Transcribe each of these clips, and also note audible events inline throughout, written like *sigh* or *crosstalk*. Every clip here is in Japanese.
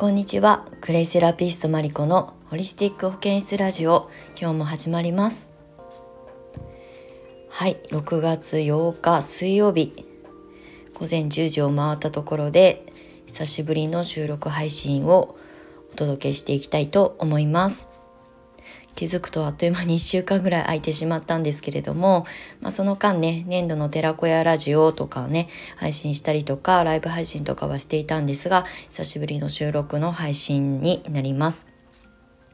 こんにちは。クレイセラピストマリコのホリスティック保健室ラジオ。今日も始まります。はい。6月8日水曜日。午前10時を回ったところで久しぶりの収録配信をお届けしていきたいと思います。気づくとあっという間に1週間ぐらい空いてしまったんですけれども、まあ、その間ね年度の寺子屋ラジオとかね配信したりとかライブ配信とかはしていたんですが久しぶりの収録の配信になります。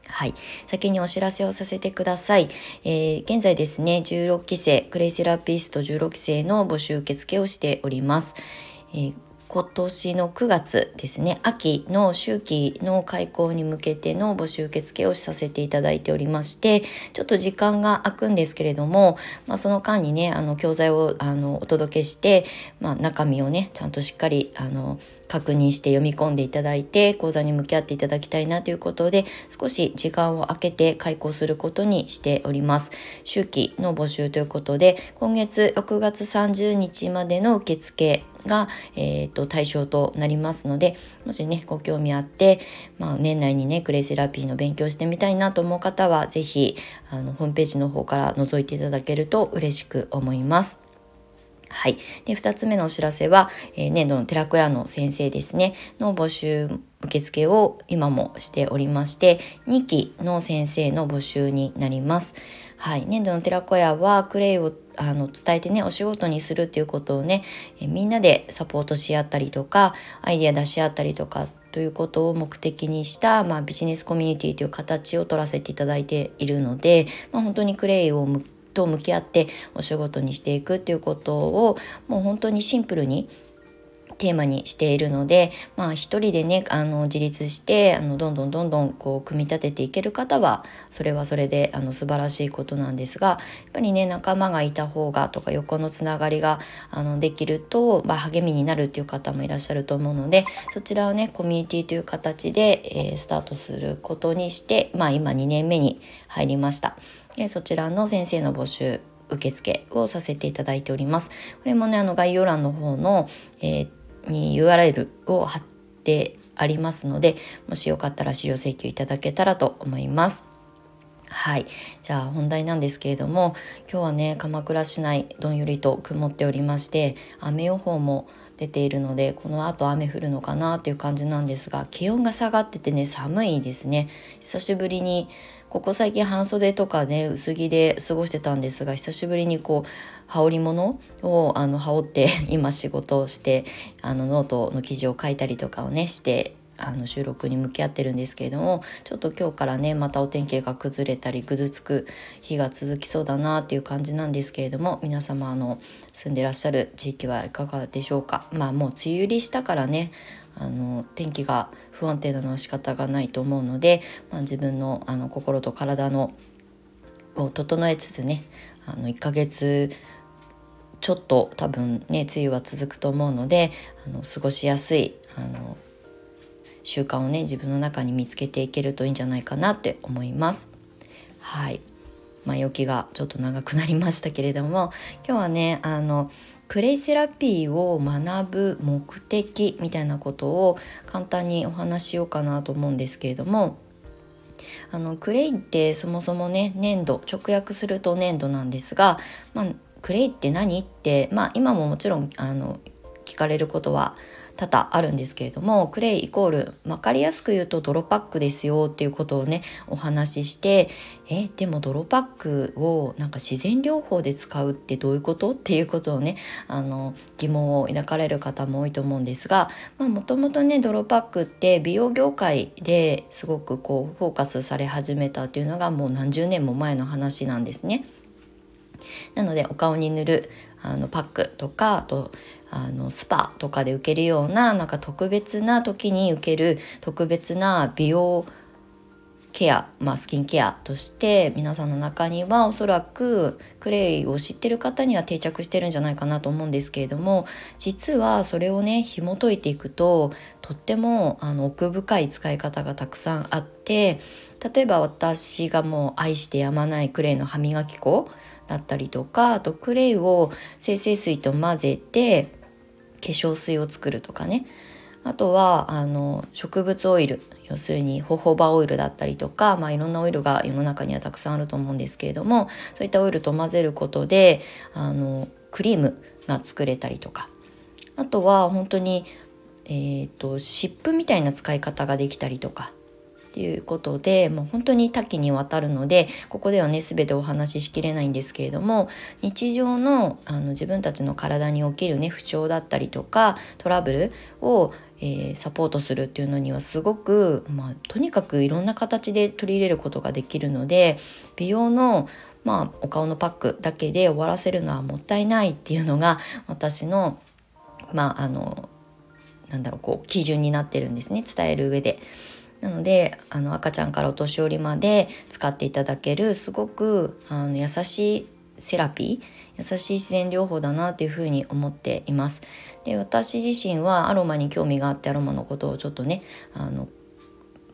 はい。先にお知らせをさせてください。えー、現在ですね、16期生、クレイセラピスト16期生の募集受付をしております。えー今年の9月ですね秋の秋季の開校に向けての募集受付をさせていただいておりましてちょっと時間が空くんですけれども、まあ、その間にねあの教材をあのお届けして、まあ、中身をねちゃんとしっかりあの確認して読み込んでいただいて講座に向き合っていただきたいなということで少し時間を空けて開講することにしております秋季の募集ということで今月6月30日までの受付が、えーと、対象となりますのでもしねご興味あって、まあ、年内にねクレイセラピーの勉強してみたいなと思う方は是非あのホームページの方から覗いていただけると嬉しく思います。はい。で、二つ目のお知らせは、えー、年度の寺子屋の先生ですね、の募集受付を今もしておりまして、2期の先生の募集になります。はい。年度の寺子屋は、クレイをあの伝えてね、お仕事にするっていうことをね、えみんなでサポートし合ったりとか、アイデア出し合ったりとかということを目的にした、まあ、ビジネスコミュニティという形を取らせていただいているので、まあ、本当にクレイを向と向き合ってお仕事にしていくっていうことをもう本当にシンプルにテーマにしているので、まあ一人でね、あの自立して、あのどんどんどんどんこう組み立てていける方は、それはそれであの素晴らしいことなんですが、やっぱりね、仲間がいた方がとか横のつながりがあのできると、まあ励みになるっていう方もいらっしゃると思うので、そちらをね、コミュニティという形で、えー、スタートすることにして、まあ今2年目に入りました。でそちらの先生の募集受付をさせていただいております。これもね、あの概要欄の方の、えー、に URL を貼ってありますので、もしよかったら資料請求いただけたらと思います。はい。じゃあ本題なんですけれども、今日はね、鎌倉市内どんよりと曇っておりまして、雨予報も出ているのでこの後雨降るのかなっていう感じなんですが気温が下がっててね寒いですね。久しぶりにここ最近半袖とかね薄着で過ごしてたんですが久しぶりにこう羽織物をあの羽織って *laughs* 今仕事をしてあのノートの記事を書いたりとかをねしてあの収録に向き合ってるんですけれどもちょっと今日からねまたお天気が崩れたりぐずつく日が続きそうだなっていう感じなんですけれども皆様あの住んでらっしゃる地域はいかがでしょうか？まあもう梅雨入りしたからねあの天気が不安定なのは仕方がないと思うので、まあ、自分のあの心と体のを整えつつねあの1ヶ月ちょっと多分ね梅雨は続くと思うのであの過ごしやすいあの習慣をね自分の中に見つけていけるといいんじゃないかなって思います。はい前置きがちょっと長くなりましたけれども今日はねあのクレイセラピーを学ぶ目的みたいなことを簡単にお話ししようかなと思うんですけれどもあのクレイってそもそもね粘土直訳すると粘土なんですが、まあ、クレイって何？って、まあ、今ももちろんあのかれることは多々あるんですけれどもクレイイコール分かりやすく言うと泥パックですよっていうことをねお話ししてえでも泥パックをなんか自然療法で使うってどういうこと？っていうことをねあの疑問を抱かれる方も多いと思うんですがもともとね泥パックって美容業界ですごくこうフォーカスされ始めたっていうのがもう何十年も前の話なんですね。なのでお顔に塗るあのパックとかあとあのスパとかで受けるようななんか特別な時に受ける特別な美容ケア、まあ、スキンケアとして皆さんの中にはおそらくクレイを知ってる方には定着してるんじゃないかなと思うんですけれども実はそれをね紐解いていくととってもあの奥深い使い方がたくさんあって例えば私がもう愛してやまないクレイの歯磨き粉だったりとかあとクレイを精製水と混ぜて化粧水を作るとかね。あとはあの植物オイル要するにホホバオイルだったりとか、まあ、いろんなオイルが世の中にはたくさんあると思うんですけれどもそういったオイルと混ぜることであのクリームが作れたりとか。あとは本当に、えーと湿布みたいな使い方ができたりとか。ていうことでもう本当に多岐にわたるのでここではね全てお話ししきれないんですけれども日常のあの自分たちの体に起きるね不調だったりとかトラブルを、えー、サポートするっていうのにはすごく、まあ、とにかくいろんな形で取り入れることができるので美容のまあ、お顔のパックだけで終わらせるのはもったいないっていうのが私のまああのなんだろうこう基準になってるんですね伝える上で。なのであの赤ちゃんからお年寄りまで使っていただけるすごくあの優しいセラピー優しい自然療法だなというふうに思っています。で私自身はアロマに興味があってアロマのことをちょっとねあの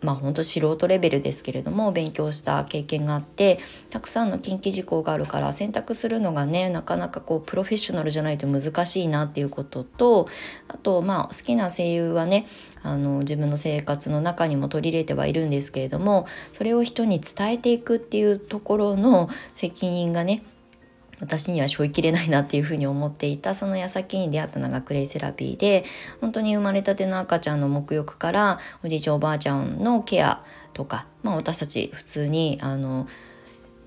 まあ本当素人レベルですけれども勉強した経験があってたくさんの近畿事項があるから選択するのがねなかなかこうプロフェッショナルじゃないと難しいなっていうこととあとまあ好きな声優はねあの自分の生活の中にも取り入れてはいるんですけれどもそれを人に伝えていくっていうところの責任がね私には背負いきれないなっていうふうに思っていたその矢先に出会ったのがクレイセラピーで本当に生まれたての赤ちゃんの沐浴からおじいちゃんおばあちゃんのケアとか、まあ、私たち普通にあの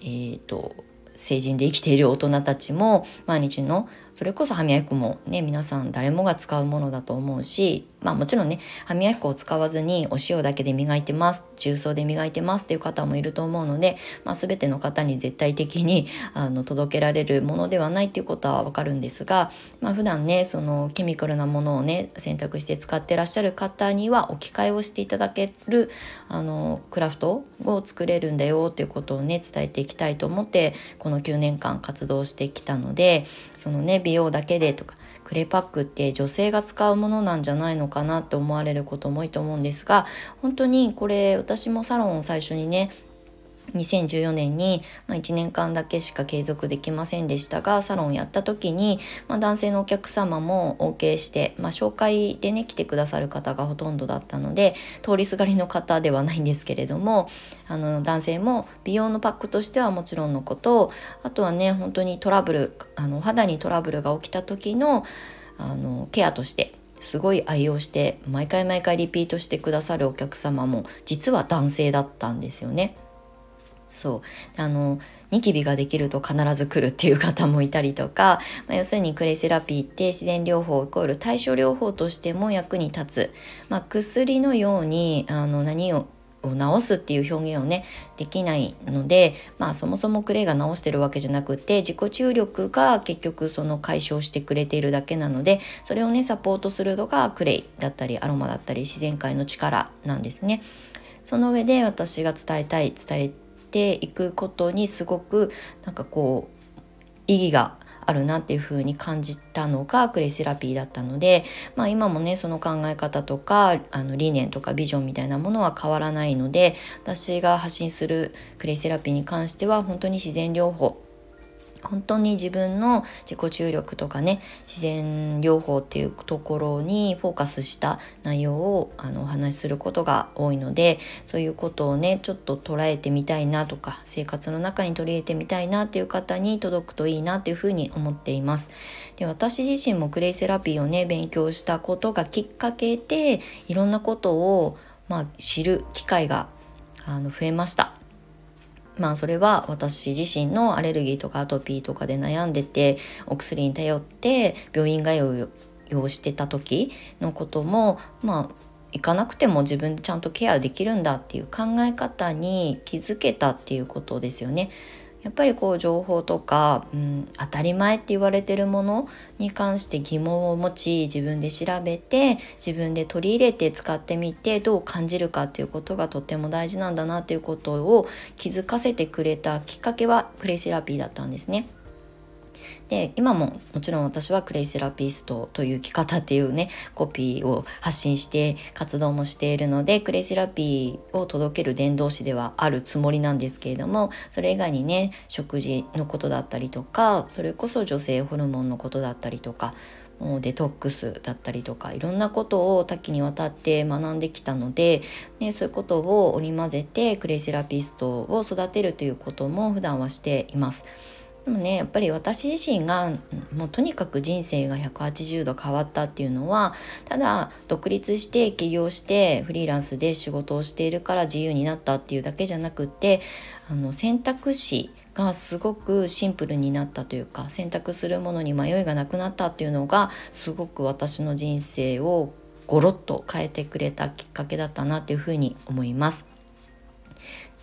えっ、ー、と成人で生きている大人たちも毎日のそれこそ歯磨き粉もね皆さん誰もが使うものだと思うしまあもちろんね歯磨き粉を使わずにお塩だけで磨いてます重曹で磨いてますっていう方もいると思うので、まあ、全ての方に絶対的に *laughs* あの届けられるものではないっていうことはわかるんですが、まあ、普段ねそのケミカルなものをね選択して使ってらっしゃる方には置き換えをしていただけるあのクラフトを作れるんだよっていうことをね伝えていきたいと思ってこの9年間活動してきたのでそのね美容だけでとかクレパックって女性が使うものなんじゃないのかなって思われることも多いと思うんですが本当にこれ私もサロンを最初にね2014年に、まあ、1年間だけしか継続できませんでしたがサロンをやった時に、まあ、男性のお客様も OK して、まあ、紹介でね来てくださる方がほとんどだったので通りすがりの方ではないんですけれどもあの男性も美容のパックとしてはもちろんのことあとはね本当にトラブルあの肌にトラブルが起きた時のあのケアとしてすごい愛用して毎回毎回リピートしてくださるお客様も実は男性だったんですよね。そうあのニキビができると必ず来るっていう方もいたりとか、まあ、要するにクレイセラピーって自然療法イコール対処療法としても役に立つ、まあ、薬のようにあの何をを治すっていう表現をねできないのでまあそもそもクレイが治してるわけじゃなくて自己注力が結局その解消してくれているだけなのでそれをねサポートするのがクレイだったりアロマだったり自然界の力なんですね。その上で私が伝えたい伝えていくことにすごくなんかこう意義があるなっていう風に感じたのがクレイセラピーだったので、まあ、今もねその考え方とかあの理念とかビジョンみたいなものは変わらないので私が発信するクレイセラピーに関しては本当に自然療法本当に自分の自己注力とかね自然療法っていうところにフォーカスした内容をあのお話しすることが多いのでそういうことをねちょっと捉えてみたいなとか生活の中に取り入れてみたいなっていう方に届くといいなっていうふうに思っています。で私自身もクレイセラピーをね勉強したことがきっかけでいろんなことを、まあ、知る機会があの増えました。まあそれは私自身のアレルギーとかアトピーとかで悩んでてお薬に頼って病院通いをしてた時のこともまあ行かなくても自分でちゃんとケアできるんだっていう考え方に気づけたっていうことですよね。やっぱりこう情報とか、うん、当たり前って言われてるものに関して疑問を持ち自分で調べて自分で取り入れて使ってみてどう感じるかっていうことがとっても大事なんだなっていうことを気づかせてくれたきっかけはクレイセラピーだったんですね。で今ももちろん私はクレイセラピストという生き方っていうねコピーを発信して活動もしているのでクレイセラピーを届ける伝道師ではあるつもりなんですけれどもそれ以外にね食事のことだったりとかそれこそ女性ホルモンのことだったりとかもうデトックスだったりとかいろんなことを多岐にわたって学んできたので、ね、そういうことを織り交ぜてクレイセラピストを育てるということも普段はしています。でもねやっぱり私自身がもうとにかく人生が180度変わったっていうのはただ独立して起業してフリーランスで仕事をしているから自由になったっていうだけじゃなくってあの選択肢がすごくシンプルになったというか選択するものに迷いがなくなったっていうのがすごく私の人生をゴロッと変えてくれたきっかけだったなっていうふうに思います。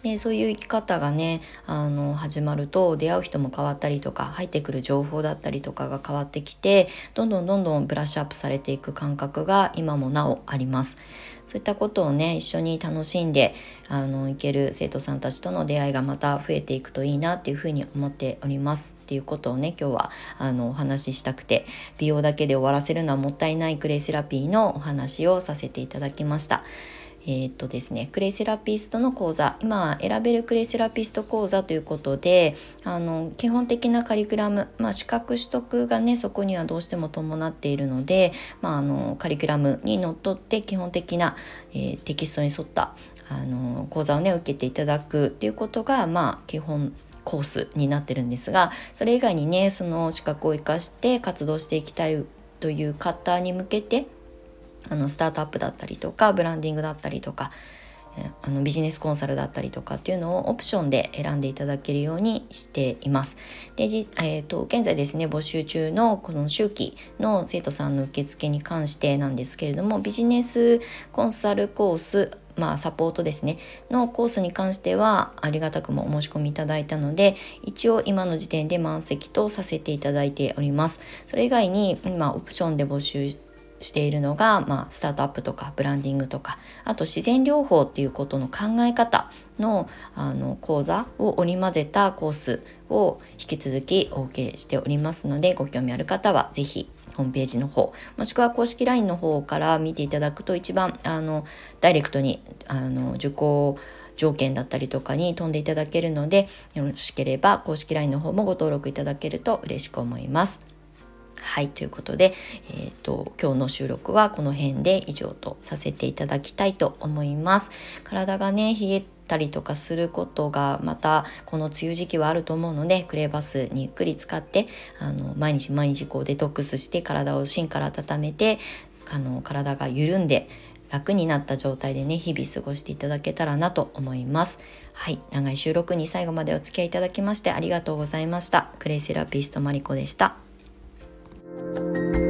でそういう生き方がねあの始まると出会う人も変わったりとか入ってくる情報だったりとかが変わってきてどんどんどんどんブラッシュアップされていく感覚が今もなおあります。そういったことをね一緒に楽しんであのいける生徒さんたちとの出会いがまた増えていくといいなっていうふうに思っておりますっていうことをね今日はあのお話ししたくて美容だけで終わらせるのはもったいないクレイセラピーのお話をさせていただきました。えー、っとですね、クレイセラピストの講座。今選べるクレイセラピスト講座ということであの基本的なカリキュラム、まあ、資格取得がねそこにはどうしても伴っているので、まあ、あのカリキュラムにのっとって基本的な、えー、テキストに沿ったあの講座をね受けていただくっていうことがまあ基本コースになってるんですがそれ以外にねその資格を生かして活動していきたいという方に向けてあのスタートアップだったりとかブランディングだったりとかあのビジネスコンサルだったりとかっていうのをオプションで選んでいただけるようにしています。で、じえーと、現在ですね募集中のこの周期の生徒さんの受付に関してなんですけれどもビジネスコンサルコースまあ、サポートですねのコースに関してはありがたくもお申し込みいただいたので一応今の時点で満席とさせていただいておりますそれ以外に今オプションで募集しているのが、まあ、スタートアップとかブランディングとかあと自然療法っていうことの考え方のあの講座を織り交ぜたコースを引き続きお受けしておりますのでご興味ある方は是非ホームページの方もしくは公式 LINE の方から見ていただくと一番あのダイレクトにあの受講条件だったりとかに飛んでいただけるのでよろしければ公式 LINE の方もご登録いただけると嬉しく思います。はいということで、えーと、今日の収録はこの辺で以上とさせていただきたいと思います。体がね冷えたりとかすることがまたこの梅雨時期はあると思うのでクレーバスにゆっくり使ってあの毎日毎日こうデトックスして体を芯から温めてあの体が緩んで楽になった状態でね日々過ごしていただけたらなと思います。はい長い収録に最後までお付き合いいただきましてありがとうございました。クレイセラピストマリコでした。Música